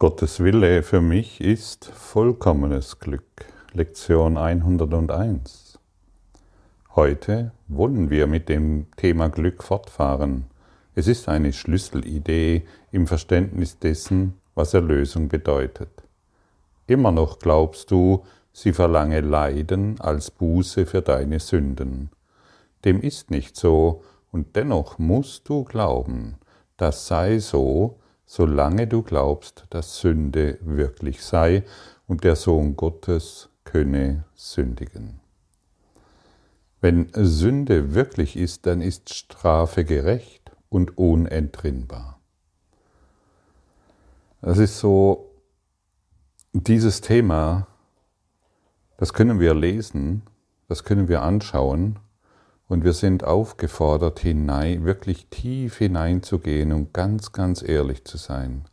Gottes Wille für mich ist vollkommenes Glück. Lektion 101. Heute wollen wir mit dem Thema Glück fortfahren. Es ist eine Schlüsselidee im Verständnis dessen, was Erlösung bedeutet. Immer noch glaubst du, sie verlange Leiden als Buße für deine Sünden. Dem ist nicht so, und dennoch musst du glauben, das sei so, solange du glaubst, dass Sünde wirklich sei und der Sohn Gottes könne sündigen. Wenn Sünde wirklich ist, dann ist Strafe gerecht und unentrinnbar. Das ist so, dieses Thema, das können wir lesen, das können wir anschauen und wir sind aufgefordert, hinein, wirklich tief hineinzugehen und ganz, ganz ehrlich zu sein.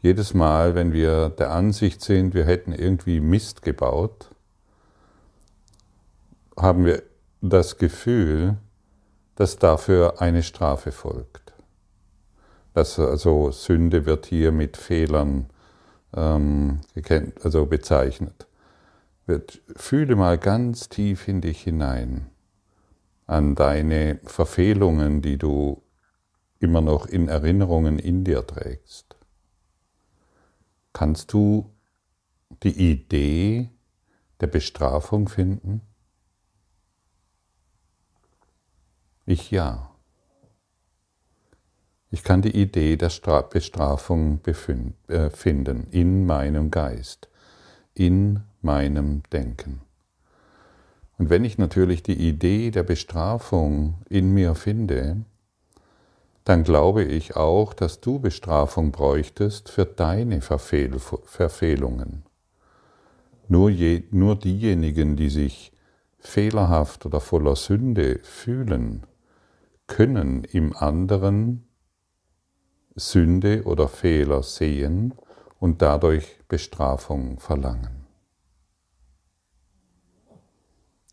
Jedes Mal, wenn wir der Ansicht sind, wir hätten irgendwie Mist gebaut, haben wir das Gefühl, dass dafür eine Strafe folgt. Das, also Sünde wird hier mit Fehlern ähm, also bezeichnet. Fühle mal ganz tief in dich hinein an deine Verfehlungen, die du immer noch in Erinnerungen in dir trägst. Kannst du die Idee der Bestrafung finden? Ich ja. Ich kann die Idee der Bestrafung äh, finden in meinem Geist, in meinem Denken. Und wenn ich natürlich die Idee der Bestrafung in mir finde, dann glaube ich auch, dass du Bestrafung bräuchtest für deine Verfehl Verfehlungen. Nur, je, nur diejenigen, die sich fehlerhaft oder voller Sünde fühlen, können im anderen Sünde oder Fehler sehen und dadurch Bestrafung verlangen.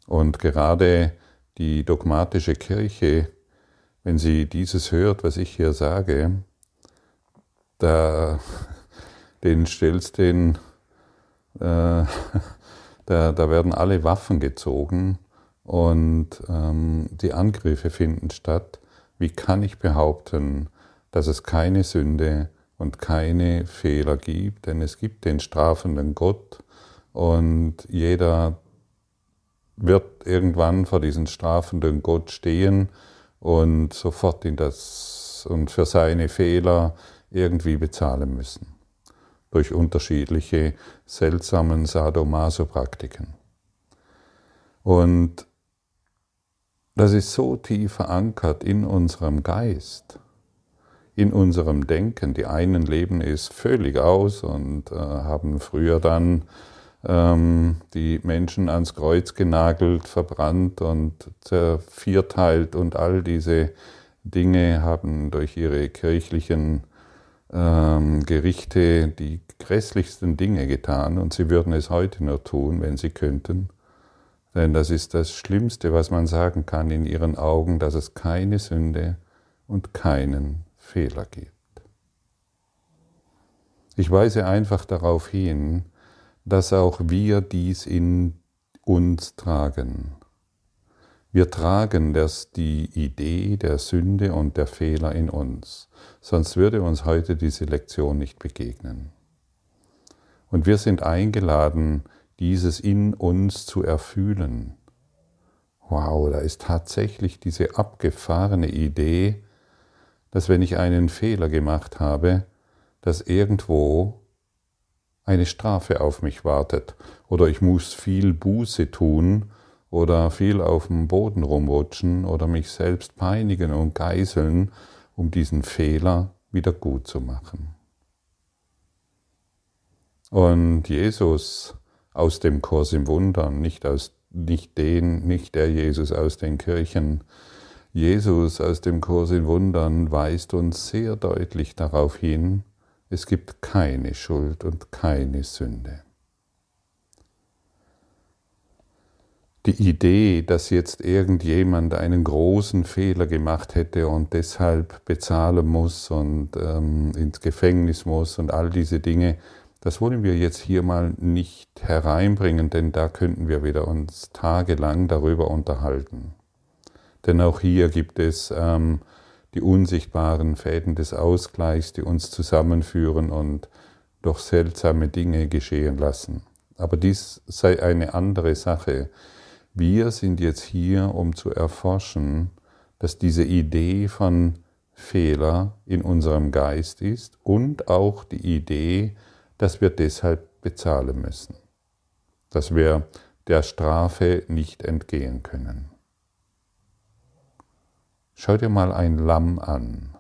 Und gerade die dogmatische Kirche, wenn sie dieses hört, was ich hier sage, da den stellst den, äh, da, da werden alle Waffen gezogen und ähm, die Angriffe finden statt. Wie kann ich behaupten, dass es keine Sünde und keine Fehler gibt? Denn es gibt den strafenden Gott und jeder wird irgendwann vor diesen strafenden Gott stehen und sofort in das und für seine Fehler irgendwie bezahlen müssen. Durch unterschiedliche seltsamen Sadomaso-Praktiken. Und das ist so tief verankert in unserem Geist, in unserem Denken. Die einen leben es völlig aus und äh, haben früher dann die Menschen ans Kreuz genagelt, verbrannt und zervierteilt und all diese Dinge haben durch ihre kirchlichen ähm, Gerichte die grässlichsten Dinge getan und sie würden es heute nur tun, wenn sie könnten. Denn das ist das Schlimmste, was man sagen kann in ihren Augen, dass es keine Sünde und keinen Fehler gibt. Ich weise einfach darauf hin, dass auch wir dies in uns tragen. Wir tragen das, die Idee der Sünde und der Fehler in uns, sonst würde uns heute diese Lektion nicht begegnen. Und wir sind eingeladen, dieses in uns zu erfühlen. Wow, da ist tatsächlich diese abgefahrene Idee, dass wenn ich einen Fehler gemacht habe, dass irgendwo eine Strafe auf mich wartet oder ich muss viel Buße tun oder viel auf dem Boden rumrutschen oder mich selbst peinigen und geißeln, um diesen Fehler wieder gut zu machen. Und Jesus aus dem Kurs im Wundern, nicht, aus, nicht, den, nicht der Jesus aus den Kirchen, Jesus aus dem Kurs in Wundern weist uns sehr deutlich darauf hin, es gibt keine Schuld und keine Sünde. die Idee, dass jetzt irgendjemand einen großen Fehler gemacht hätte und deshalb bezahlen muss und ähm, ins Gefängnis muss und all diese Dinge, das wollen wir jetzt hier mal nicht hereinbringen, denn da könnten wir wieder uns tagelang darüber unterhalten. Denn auch hier gibt es ähm, die unsichtbaren Fäden des Ausgleichs, die uns zusammenführen und doch seltsame Dinge geschehen lassen. Aber dies sei eine andere Sache. Wir sind jetzt hier, um zu erforschen, dass diese Idee von Fehler in unserem Geist ist und auch die Idee, dass wir deshalb bezahlen müssen, dass wir der Strafe nicht entgehen können. Schau dir mal ein Lamm an.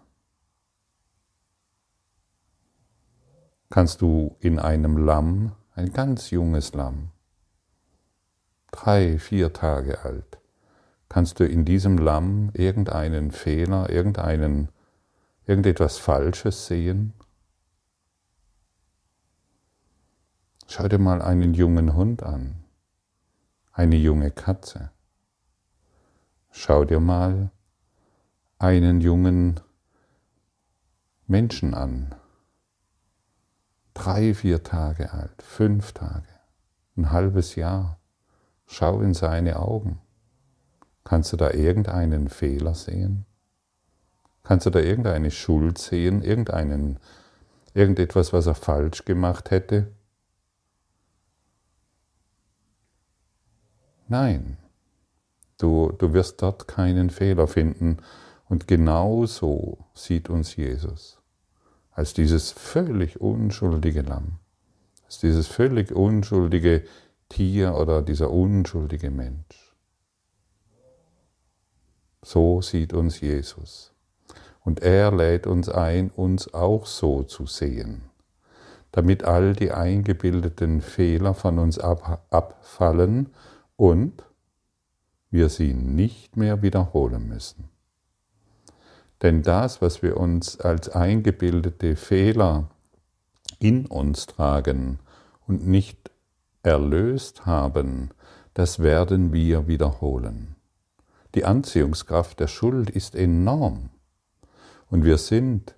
Kannst du in einem Lamm, ein ganz junges Lamm, drei, vier Tage alt, kannst du in diesem Lamm irgendeinen Fehler, irgendeinen, irgendetwas Falsches sehen? Schau dir mal einen jungen Hund an, eine junge Katze. Schau dir mal einen jungen Menschen an, drei, vier Tage alt, fünf Tage, ein halbes Jahr. Schau in seine Augen. Kannst du da irgendeinen Fehler sehen? Kannst du da irgendeine Schuld sehen, irgendeinen, irgendetwas, was er falsch gemacht hätte? Nein, du, du wirst dort keinen Fehler finden. Und genau so sieht uns Jesus, als dieses völlig unschuldige Lamm, als dieses völlig unschuldige Tier oder dieser unschuldige Mensch. So sieht uns Jesus. Und er lädt uns ein, uns auch so zu sehen, damit all die eingebildeten Fehler von uns ab, abfallen und wir sie nicht mehr wiederholen müssen. Denn das, was wir uns als eingebildete Fehler in uns tragen und nicht erlöst haben, das werden wir wiederholen. Die Anziehungskraft der Schuld ist enorm. Und wir sind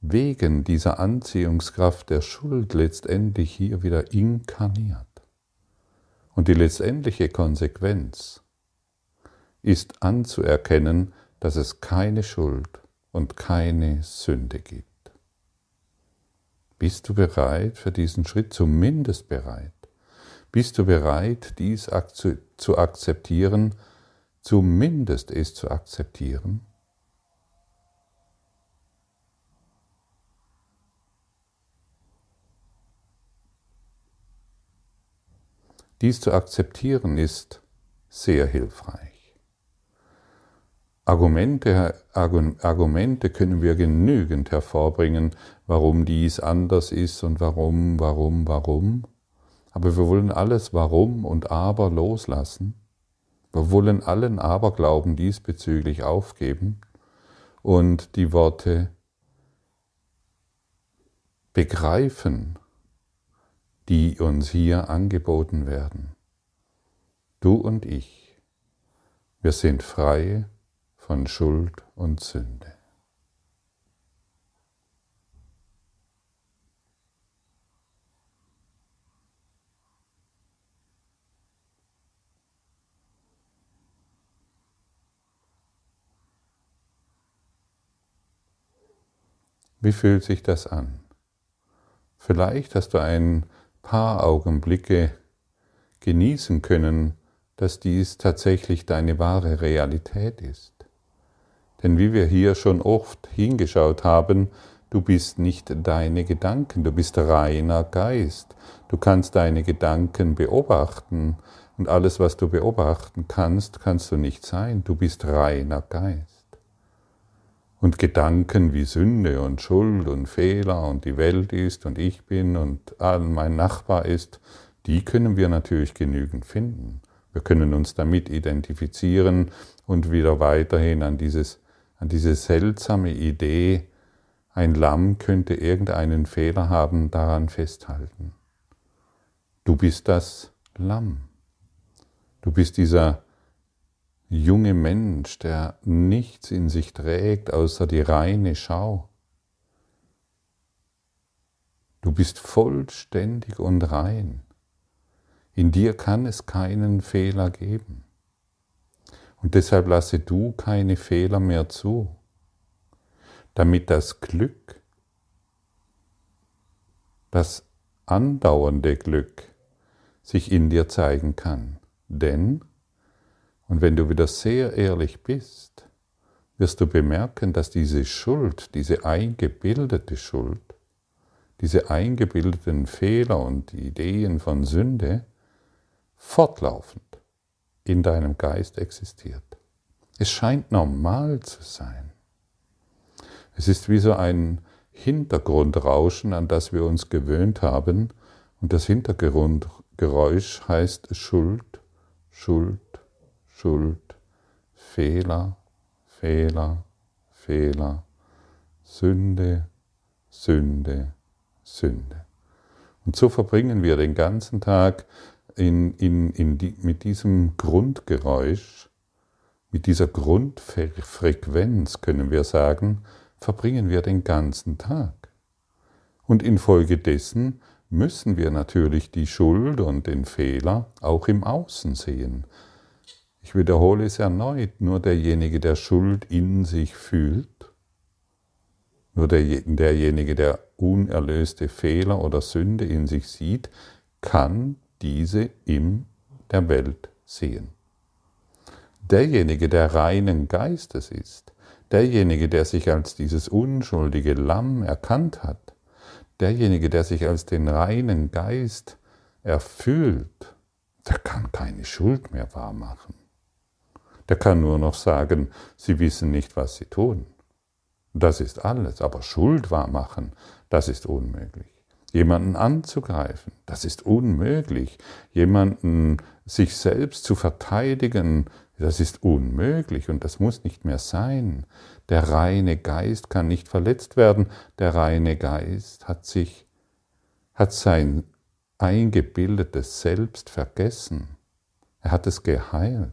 wegen dieser Anziehungskraft der Schuld letztendlich hier wieder inkarniert. Und die letztendliche Konsequenz ist anzuerkennen, dass es keine Schuld und keine Sünde gibt. Bist du bereit für diesen Schritt? Zumindest bereit. Bist du bereit, dies zu akzeptieren, zumindest es zu akzeptieren? Dies zu akzeptieren ist sehr hilfreich. Argumente, Argumente können wir genügend hervorbringen, warum dies anders ist und warum, warum, warum. Aber wir wollen alles Warum und Aber loslassen. Wir wollen allen Aberglauben diesbezüglich aufgeben und die Worte begreifen, die uns hier angeboten werden. Du und ich, wir sind frei von Schuld und Sünde. Wie fühlt sich das an? Vielleicht hast du ein paar Augenblicke genießen können, dass dies tatsächlich deine wahre Realität ist. Denn wie wir hier schon oft hingeschaut haben, du bist nicht deine Gedanken, du bist reiner Geist. Du kannst deine Gedanken beobachten und alles, was du beobachten kannst, kannst du nicht sein. Du bist reiner Geist. Und Gedanken wie Sünde und Schuld und Fehler und die Welt ist und ich bin und mein Nachbar ist, die können wir natürlich genügend finden. Wir können uns damit identifizieren und wieder weiterhin an, dieses, an diese seltsame Idee, ein Lamm könnte irgendeinen Fehler haben, daran festhalten. Du bist das Lamm. Du bist dieser junge Mensch, der nichts in sich trägt außer die reine Schau. Du bist vollständig und rein. In dir kann es keinen Fehler geben. Und deshalb lasse du keine Fehler mehr zu, damit das Glück, das andauernde Glück sich in dir zeigen kann. Denn, und wenn du wieder sehr ehrlich bist, wirst du bemerken, dass diese Schuld, diese eingebildete Schuld, diese eingebildeten Fehler und Ideen von Sünde, fortlaufend in deinem Geist existiert. Es scheint normal zu sein. Es ist wie so ein Hintergrundrauschen, an das wir uns gewöhnt haben, und das Hintergrundgeräusch heißt Schuld, Schuld, Schuld, Fehler, Fehler, Fehler, Sünde, Sünde, Sünde. Und so verbringen wir den ganzen Tag in, in, in die, mit diesem Grundgeräusch, mit dieser Grundfrequenz, können wir sagen, verbringen wir den ganzen Tag. Und infolgedessen müssen wir natürlich die Schuld und den Fehler auch im Außen sehen. Ich wiederhole es erneut, nur derjenige, der Schuld in sich fühlt, nur der, derjenige, der unerlöste Fehler oder Sünde in sich sieht, kann diese in der Welt sehen. Derjenige, der reinen Geistes ist, derjenige, der sich als dieses unschuldige Lamm erkannt hat, derjenige, der sich als den reinen Geist erfüllt, der kann keine Schuld mehr wahrmachen. Der kann nur noch sagen, sie wissen nicht, was sie tun. Das ist alles, aber Schuld wahrmachen, das ist unmöglich jemanden anzugreifen. Das ist unmöglich. Jemanden sich selbst zu verteidigen, das ist unmöglich und das muss nicht mehr sein. Der reine Geist kann nicht verletzt werden. Der reine Geist hat sich, hat sein eingebildetes Selbst vergessen. Er hat es geheilt.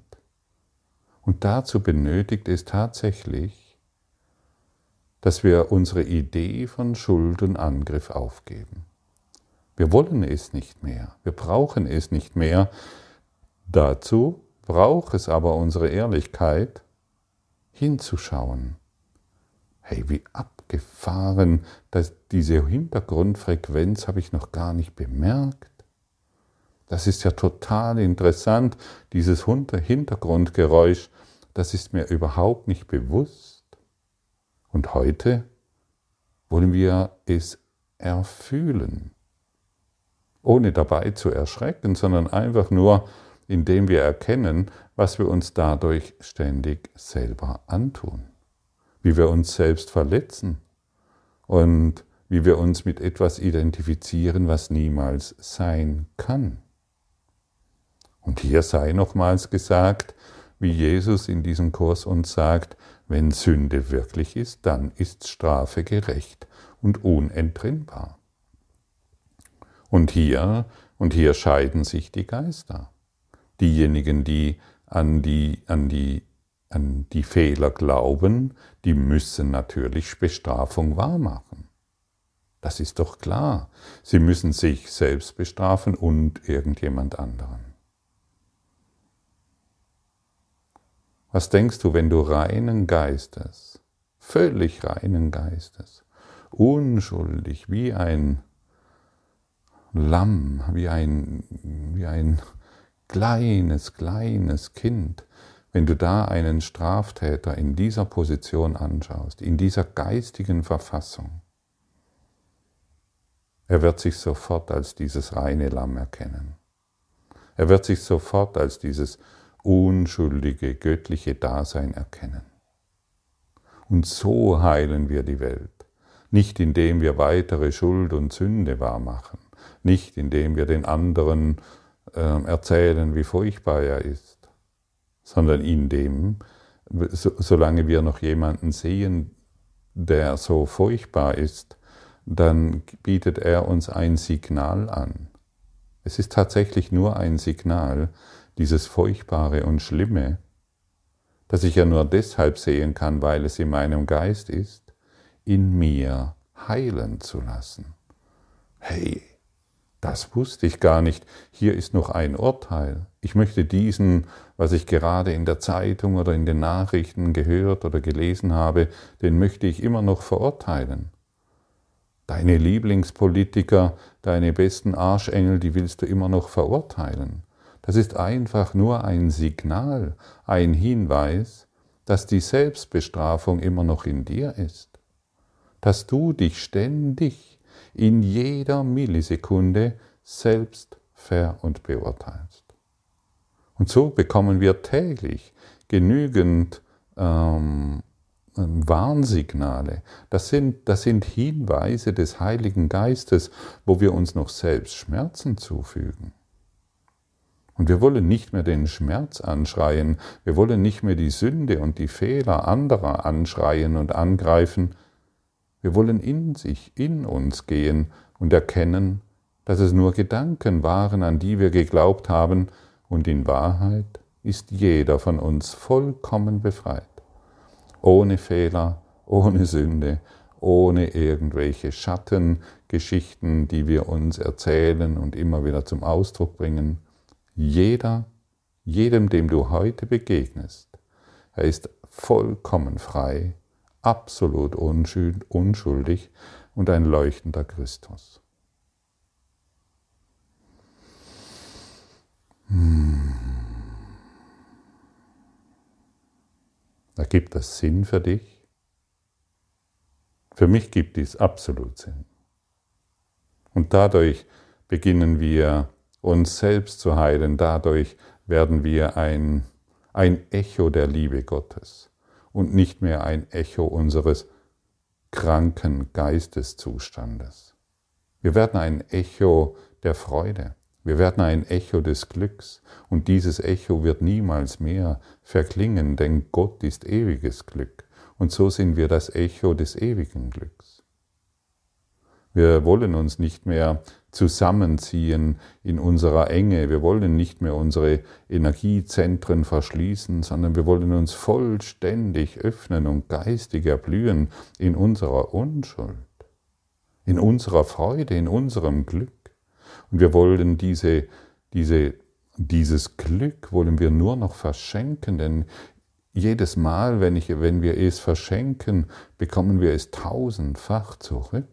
Und dazu benötigt es tatsächlich, dass wir unsere Idee von Schuld und Angriff aufgeben. Wir wollen es nicht mehr. Wir brauchen es nicht mehr. Dazu braucht es aber unsere Ehrlichkeit, hinzuschauen. Hey, wie abgefahren, dass diese Hintergrundfrequenz habe ich noch gar nicht bemerkt. Das ist ja total interessant, dieses Hintergrundgeräusch, das ist mir überhaupt nicht bewusst. Und heute wollen wir es erfühlen ohne dabei zu erschrecken, sondern einfach nur, indem wir erkennen, was wir uns dadurch ständig selber antun, wie wir uns selbst verletzen und wie wir uns mit etwas identifizieren, was niemals sein kann. Und hier sei nochmals gesagt, wie Jesus in diesem Kurs uns sagt, wenn Sünde wirklich ist, dann ist Strafe gerecht und unentrinnbar. Und hier, und hier scheiden sich die Geister. Diejenigen, die an die, an die, an die Fehler glauben, die müssen natürlich Bestrafung wahrmachen. Das ist doch klar. Sie müssen sich selbst bestrafen und irgendjemand anderen. Was denkst du, wenn du reinen Geistes, völlig reinen Geistes, unschuldig wie ein Lamm, wie ein, wie ein kleines, kleines Kind, wenn du da einen Straftäter in dieser Position anschaust, in dieser geistigen Verfassung, er wird sich sofort als dieses reine Lamm erkennen. Er wird sich sofort als dieses unschuldige, göttliche Dasein erkennen. Und so heilen wir die Welt, nicht indem wir weitere Schuld und Sünde wahrmachen, nicht indem wir den anderen äh, erzählen, wie furchtbar er ist, sondern indem, so, solange wir noch jemanden sehen, der so furchtbar ist, dann bietet er uns ein Signal an. Es ist tatsächlich nur ein Signal, dieses Furchtbare und Schlimme, das ich ja nur deshalb sehen kann, weil es in meinem Geist ist, in mir heilen zu lassen. Hey, das wusste ich gar nicht. Hier ist noch ein Urteil. Ich möchte diesen, was ich gerade in der Zeitung oder in den Nachrichten gehört oder gelesen habe, den möchte ich immer noch verurteilen. Deine Lieblingspolitiker, deine besten Arschengel, die willst du immer noch verurteilen. Das ist einfach nur ein Signal, ein Hinweis, dass die Selbstbestrafung immer noch in dir ist. Dass du dich ständig in jeder Millisekunde selbst ver- und beurteilst. Und so bekommen wir täglich genügend ähm, Warnsignale. Das sind, das sind Hinweise des Heiligen Geistes, wo wir uns noch selbst Schmerzen zufügen. Und wir wollen nicht mehr den Schmerz anschreien, wir wollen nicht mehr die Sünde und die Fehler anderer anschreien und angreifen, wir wollen in sich, in uns gehen und erkennen, dass es nur Gedanken waren, an die wir geglaubt haben, und in Wahrheit ist jeder von uns vollkommen befreit. Ohne Fehler, ohne Sünde, ohne irgendwelche Schattengeschichten, die wir uns erzählen und immer wieder zum Ausdruck bringen. Jeder, jedem, dem du heute begegnest, er ist vollkommen frei absolut unschuldig und ein leuchtender Christus. Hm. Ergibt das Sinn für dich? Für mich gibt dies absolut Sinn. Und dadurch beginnen wir uns selbst zu heilen, dadurch werden wir ein, ein Echo der Liebe Gottes und nicht mehr ein Echo unseres kranken Geisteszustandes. Wir werden ein Echo der Freude. Wir werden ein Echo des Glücks und dieses Echo wird niemals mehr verklingen, denn Gott ist ewiges Glück und so sind wir das Echo des ewigen Glücks. Wir wollen uns nicht mehr zusammenziehen in unserer Enge. Wir wollen nicht mehr unsere Energiezentren verschließen, sondern wir wollen uns vollständig öffnen und geistig erblühen in unserer Unschuld, in unserer Freude, in unserem Glück. Und wir wollen diese, diese, dieses Glück wollen wir nur noch verschenken, denn jedes Mal, wenn, ich, wenn wir es verschenken, bekommen wir es tausendfach zurück.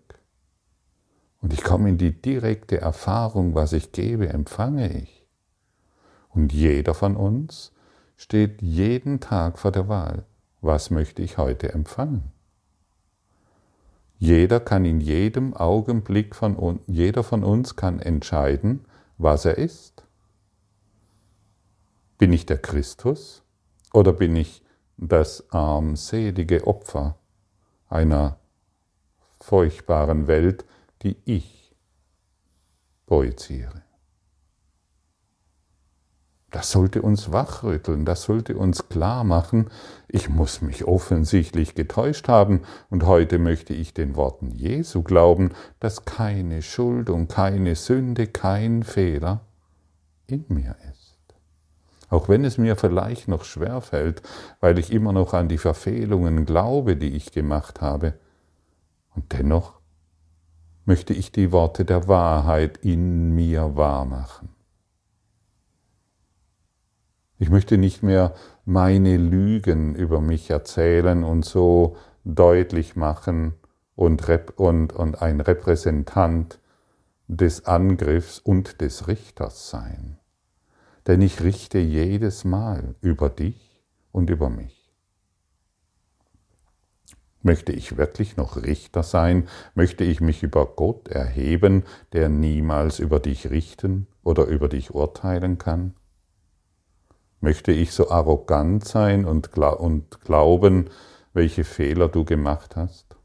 Und ich komme in die direkte Erfahrung, was ich gebe, empfange ich. Und jeder von uns steht jeden Tag vor der Wahl, was möchte ich heute empfangen. Jeder kann in jedem Augenblick von uns, jeder von uns kann entscheiden, was er ist. Bin ich der Christus oder bin ich das armselige Opfer einer furchtbaren Welt, die ich projiziere. Das sollte uns wachrütteln, das sollte uns klar machen, ich muss mich offensichtlich getäuscht haben und heute möchte ich den Worten Jesu glauben, dass keine Schuld und keine Sünde, kein Fehler in mir ist. Auch wenn es mir vielleicht noch schwer fällt, weil ich immer noch an die Verfehlungen glaube, die ich gemacht habe. Und dennoch möchte ich die Worte der Wahrheit in mir wahrmachen. Ich möchte nicht mehr meine Lügen über mich erzählen und so deutlich machen und, und, und ein Repräsentant des Angriffs und des Richters sein. Denn ich richte jedes Mal über dich und über mich. Möchte ich wirklich noch Richter sein? Möchte ich mich über Gott erheben, der niemals über dich richten oder über dich urteilen kann? Möchte ich so arrogant sein und, glauben, welche Fehler du gemacht hast?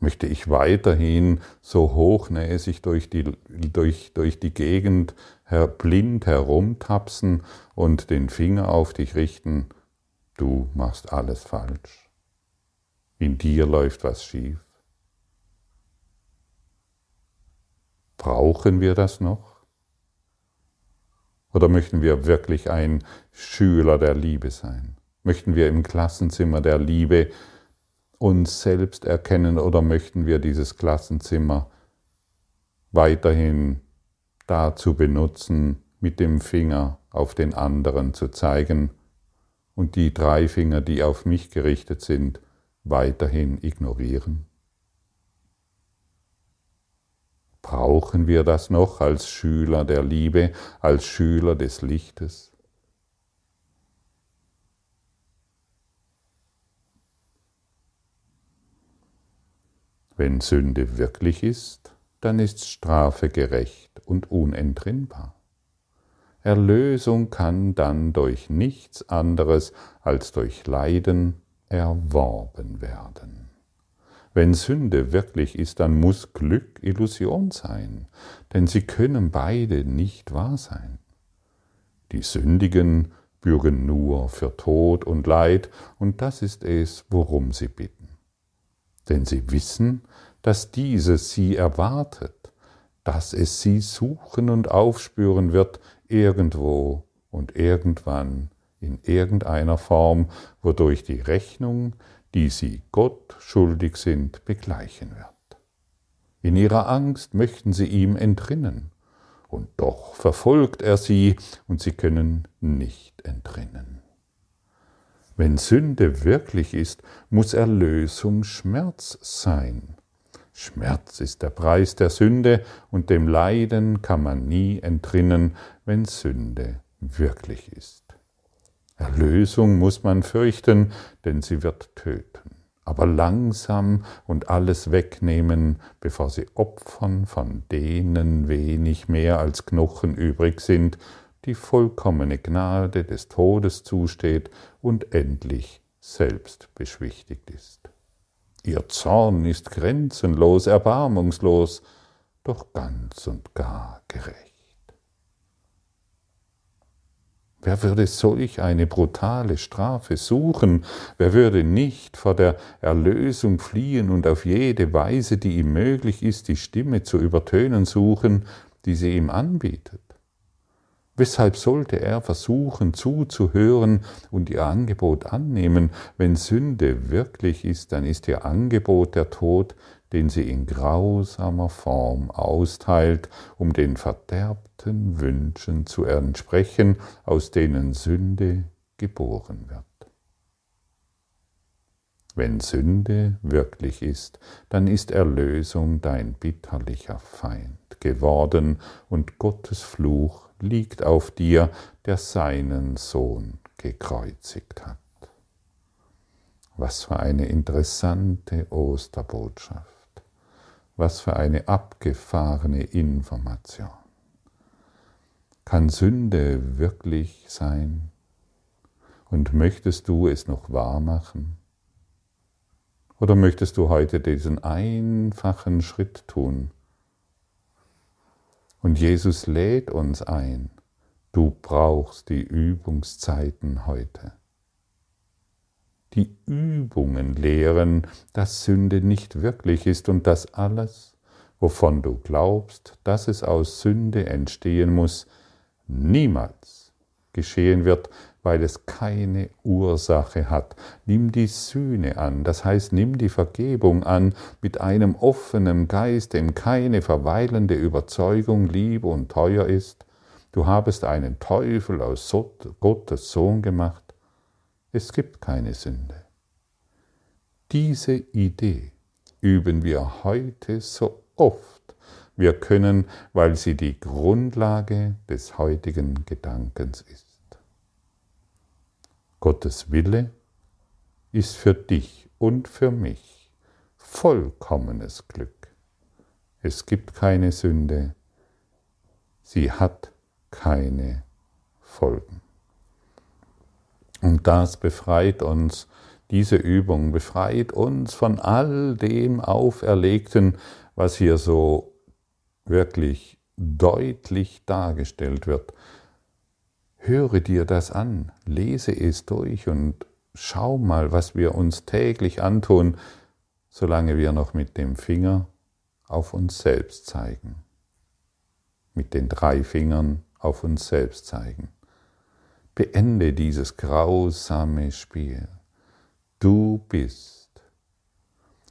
Möchte ich weiterhin so hochnäsig durch die, durch, durch die Gegend her, blind herumtapsen und den Finger auf dich richten? Du machst alles falsch in dir läuft was schief. Brauchen wir das noch? Oder möchten wir wirklich ein Schüler der Liebe sein? Möchten wir im Klassenzimmer der Liebe uns selbst erkennen oder möchten wir dieses Klassenzimmer weiterhin dazu benutzen, mit dem Finger auf den anderen zu zeigen und die drei Finger, die auf mich gerichtet sind, weiterhin ignorieren? Brauchen wir das noch als Schüler der Liebe, als Schüler des Lichtes? Wenn Sünde wirklich ist, dann ist Strafe gerecht und unentrinnbar. Erlösung kann dann durch nichts anderes als durch Leiden erworben werden. Wenn Sünde wirklich ist, dann muss Glück Illusion sein, denn sie können beide nicht wahr sein. Die Sündigen bürgen nur für Tod und Leid, und das ist es, worum sie bitten denn sie wissen, dass dieses sie erwartet, dass es sie suchen und aufspüren wird irgendwo und irgendwann in irgendeiner Form, wodurch die Rechnung, die sie Gott schuldig sind, begleichen wird. In ihrer Angst möchten sie ihm entrinnen, und doch verfolgt er sie, und sie können nicht entrinnen. Wenn Sünde wirklich ist, muss Erlösung Schmerz sein. Schmerz ist der Preis der Sünde und dem Leiden kann man nie entrinnen, wenn Sünde wirklich ist. Erlösung muss man fürchten, denn sie wird töten, aber langsam und alles wegnehmen, bevor sie opfern, von denen wenig mehr als Knochen übrig sind, die vollkommene Gnade des Todes zusteht und endlich selbst beschwichtigt ist. Ihr Zorn ist grenzenlos, erbarmungslos, doch ganz und gar gerecht. Wer würde solch eine brutale Strafe suchen? Wer würde nicht vor der Erlösung fliehen und auf jede Weise, die ihm möglich ist, die Stimme zu übertönen suchen, die sie ihm anbietet? Weshalb sollte er versuchen zuzuhören und ihr Angebot annehmen? Wenn Sünde wirklich ist, dann ist ihr Angebot der Tod, den sie in grausamer Form austeilt, um den verderbten Wünschen zu entsprechen, aus denen Sünde geboren wird. Wenn Sünde wirklich ist, dann ist Erlösung dein bitterlicher Feind geworden und Gottes Fluch liegt auf dir, der seinen Sohn gekreuzigt hat. Was für eine interessante Osterbotschaft. Was für eine abgefahrene Information. Kann Sünde wirklich sein? Und möchtest du es noch wahr machen? Oder möchtest du heute diesen einfachen Schritt tun, und Jesus lädt uns ein, du brauchst die Übungszeiten heute. Die Übungen lehren, dass Sünde nicht wirklich ist und dass alles, wovon du glaubst, dass es aus Sünde entstehen muss, niemals geschehen wird, weil es keine Ursache hat. Nimm die Sühne an, das heißt, nimm die Vergebung an mit einem offenen Geist, dem keine verweilende Überzeugung lieb und teuer ist. Du habest einen Teufel aus Gottes Sohn gemacht. Es gibt keine Sünde. Diese Idee üben wir heute so oft wir können, weil sie die Grundlage des heutigen Gedankens ist. Gottes Wille ist für dich und für mich vollkommenes Glück. Es gibt keine Sünde, sie hat keine Folgen. Und das befreit uns, diese Übung befreit uns von all dem Auferlegten, was hier so wirklich deutlich dargestellt wird. Höre dir das an, lese es durch und schau mal, was wir uns täglich antun, solange wir noch mit dem Finger auf uns selbst zeigen. Mit den drei Fingern auf uns selbst zeigen. Beende dieses grausame Spiel. Du bist.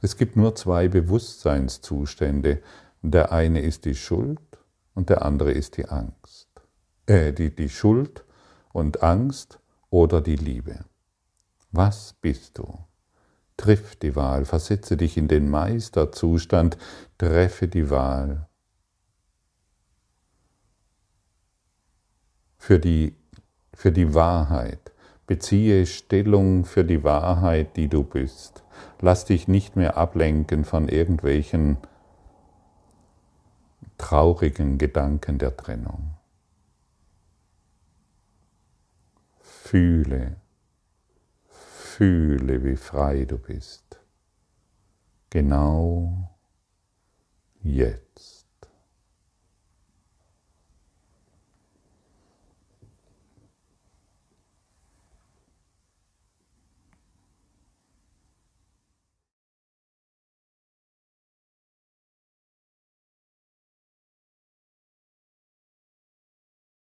Es gibt nur zwei Bewusstseinszustände. Der eine ist die Schuld und der andere ist die Angst. Äh, die, die Schuld und Angst oder die Liebe. Was bist du? Triff die Wahl, versetze dich in den Meisterzustand, treffe die Wahl für die, für die Wahrheit. Beziehe Stellung für die Wahrheit, die du bist. Lass dich nicht mehr ablenken von irgendwelchen traurigen Gedanken der Trennung. Fühle, fühle, wie frei du bist. Genau jetzt.